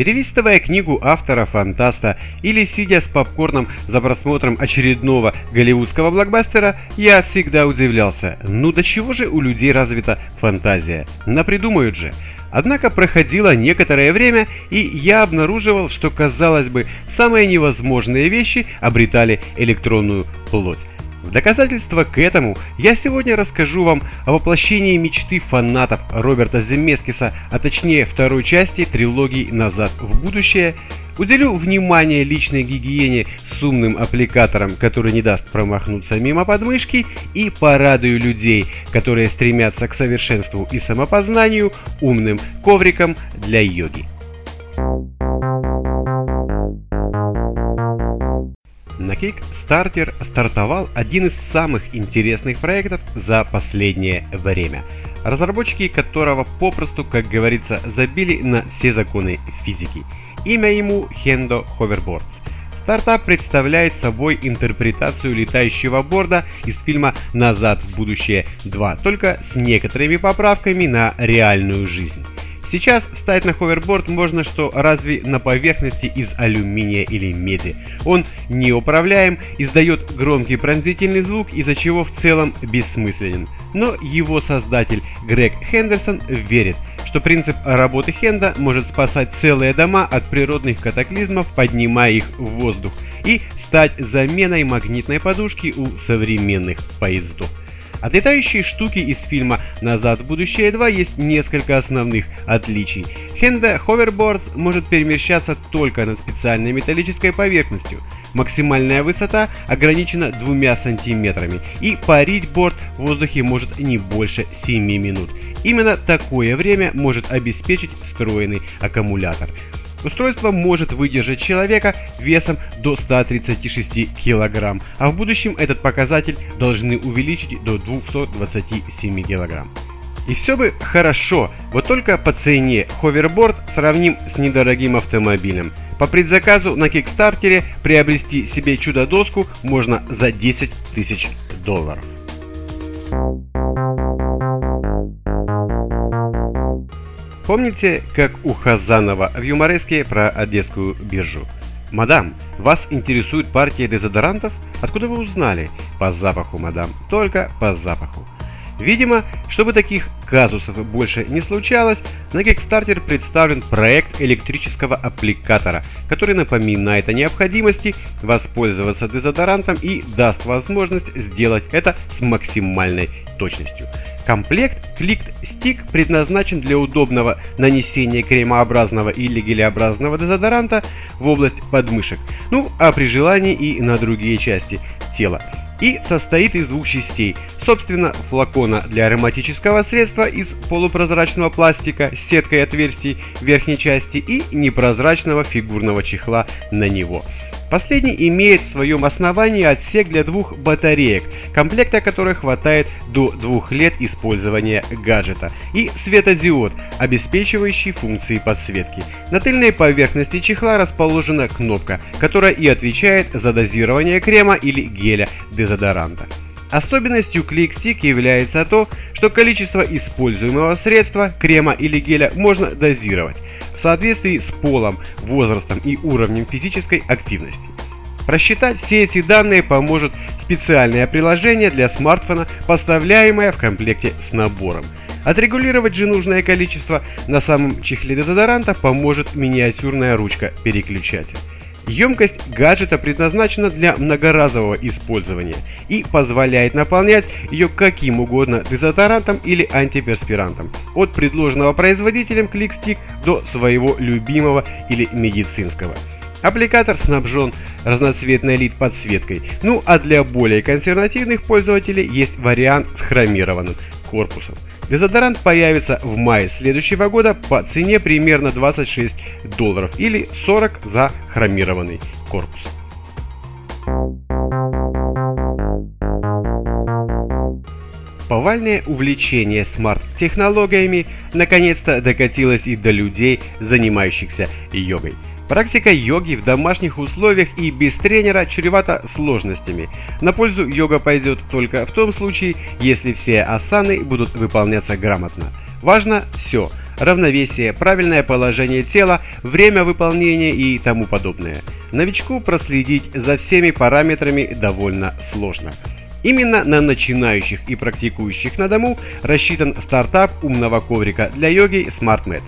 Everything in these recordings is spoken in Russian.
Перелистывая книгу автора-фантаста или сидя с попкорном за просмотром очередного голливудского блокбастера, я всегда удивлялся, ну до чего же у людей развита фантазия? Напридумают же. Однако проходило некоторое время, и я обнаруживал, что, казалось бы, самые невозможные вещи обретали электронную плоть. В доказательство к этому я сегодня расскажу вам о воплощении мечты фанатов Роберта Земескиса, а точнее второй части трилогии «Назад в будущее», Уделю внимание личной гигиене с умным аппликатором, который не даст промахнуться мимо подмышки, и порадую людей, которые стремятся к совершенству и самопознанию умным ковриком для йоги. На Kickstarter стартовал один из самых интересных проектов за последнее время, разработчики которого попросту, как говорится, забили на все законы физики. Имя ему Hendo Hoverboards. Стартап представляет собой интерпретацию летающего борда из фильма «Назад в будущее 2», только с некоторыми поправками на реальную жизнь. Сейчас встать на ховерборд можно что разве на поверхности из алюминия или меди. Он неуправляем, издает громкий пронзительный звук, из-за чего в целом бессмысленен. Но его создатель Грег Хендерсон верит, что принцип работы Хенда может спасать целые дома от природных катаклизмов, поднимая их в воздух, и стать заменой магнитной подушки у современных поездов. От штуки из фильма «Назад в будущее 2» есть несколько основных отличий. Хенда Hoverboards может перемещаться только над специальной металлической поверхностью. Максимальная высота ограничена двумя сантиметрами, и парить борт в воздухе может не больше 7 минут. Именно такое время может обеспечить встроенный аккумулятор. Устройство может выдержать человека весом до 136 кг, а в будущем этот показатель должны увеличить до 227 кг. И все бы хорошо, вот только по цене ховерборд сравним с недорогим автомобилем. По предзаказу на Кикстартере приобрести себе чудо-доску можно за 10 тысяч долларов. Помните, как у Хазанова в юмореске про Одесскую биржу? «Мадам, вас интересует партия дезодорантов? Откуда вы узнали?» «По запаху, мадам, только по запаху». Видимо, чтобы таких казусов больше не случалось, на Kickstarter представлен проект электрического аппликатора, который напоминает о необходимости воспользоваться дезодорантом и даст возможность сделать это с максимальной точностью. Комплект Click Stick предназначен для удобного нанесения кремообразного или гелеобразного дезодоранта в область подмышек, ну а при желании и на другие части тела и состоит из двух частей. Собственно, флакона для ароматического средства из полупрозрачного пластика с сеткой отверстий верхней части и непрозрачного фигурного чехла на него. Последний имеет в своем основании отсек для двух батареек, комплекта которых хватает до двух лет использования гаджета, и светодиод, обеспечивающий функции подсветки. На тыльной поверхности чехла расположена кнопка, которая и отвечает за дозирование крема или геля дезодоранта. Особенностью ClickStick является то, что количество используемого средства, крема или геля можно дозировать соответствии с полом, возрастом и уровнем физической активности. Просчитать все эти данные поможет специальное приложение для смартфона, поставляемое в комплекте с набором. Отрегулировать же нужное количество на самом чехле дезодоранта поможет миниатюрная ручка переключатель. Емкость гаджета предназначена для многоразового использования и позволяет наполнять ее каким угодно дезодорантом или антиперспирантом, от предложенного производителем ClickStick до своего любимого или медицинского. Аппликатор снабжен разноцветной лид-подсветкой, ну а для более консервативных пользователей есть вариант с хромированным корпусом. Дезодорант появится в мае следующего года по цене примерно 26 долларов или 40 за хромированный корпус. Повальное увлечение смарт-технологиями наконец-то докатилось и до людей, занимающихся йогой. Практика йоги в домашних условиях и без тренера чревата сложностями. На пользу йога пойдет только в том случае, если все асаны будут выполняться грамотно. Важно все – равновесие, правильное положение тела, время выполнения и тому подобное. Новичку проследить за всеми параметрами довольно сложно. Именно на начинающих и практикующих на дому рассчитан стартап умного коврика для йоги SmartMed.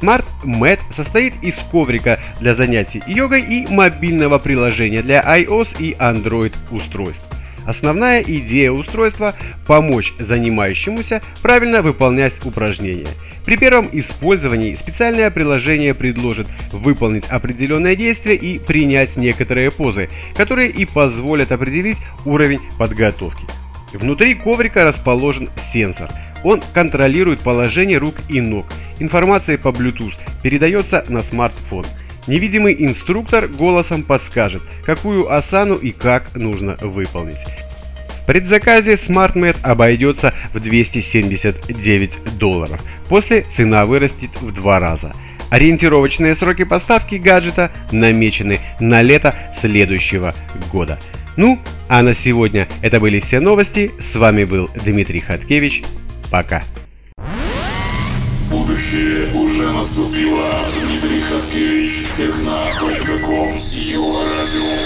SmartMed состоит из коврика для занятий йогой и мобильного приложения для iOS и Android устройств. Основная идея устройства – помочь занимающемуся правильно выполнять упражнения. При первом использовании специальное приложение предложит выполнить определенное действие и принять некоторые позы, которые и позволят определить уровень подготовки. Внутри коврика расположен сенсор. Он контролирует положение рук и ног. Информация по Bluetooth передается на смартфон. Невидимый инструктор голосом подскажет, какую асану и как нужно выполнить. В предзаказе SmartMed обойдется в 279 долларов. После цена вырастет в два раза. Ориентировочные сроки поставки гаджета намечены на лето следующего года. Ну, а на сегодня это были все новости. С вами был Дмитрий Хаткевич. Пока. Будущее уже наступило. Дмитрий Хаткевич, техна.ком, Его радио.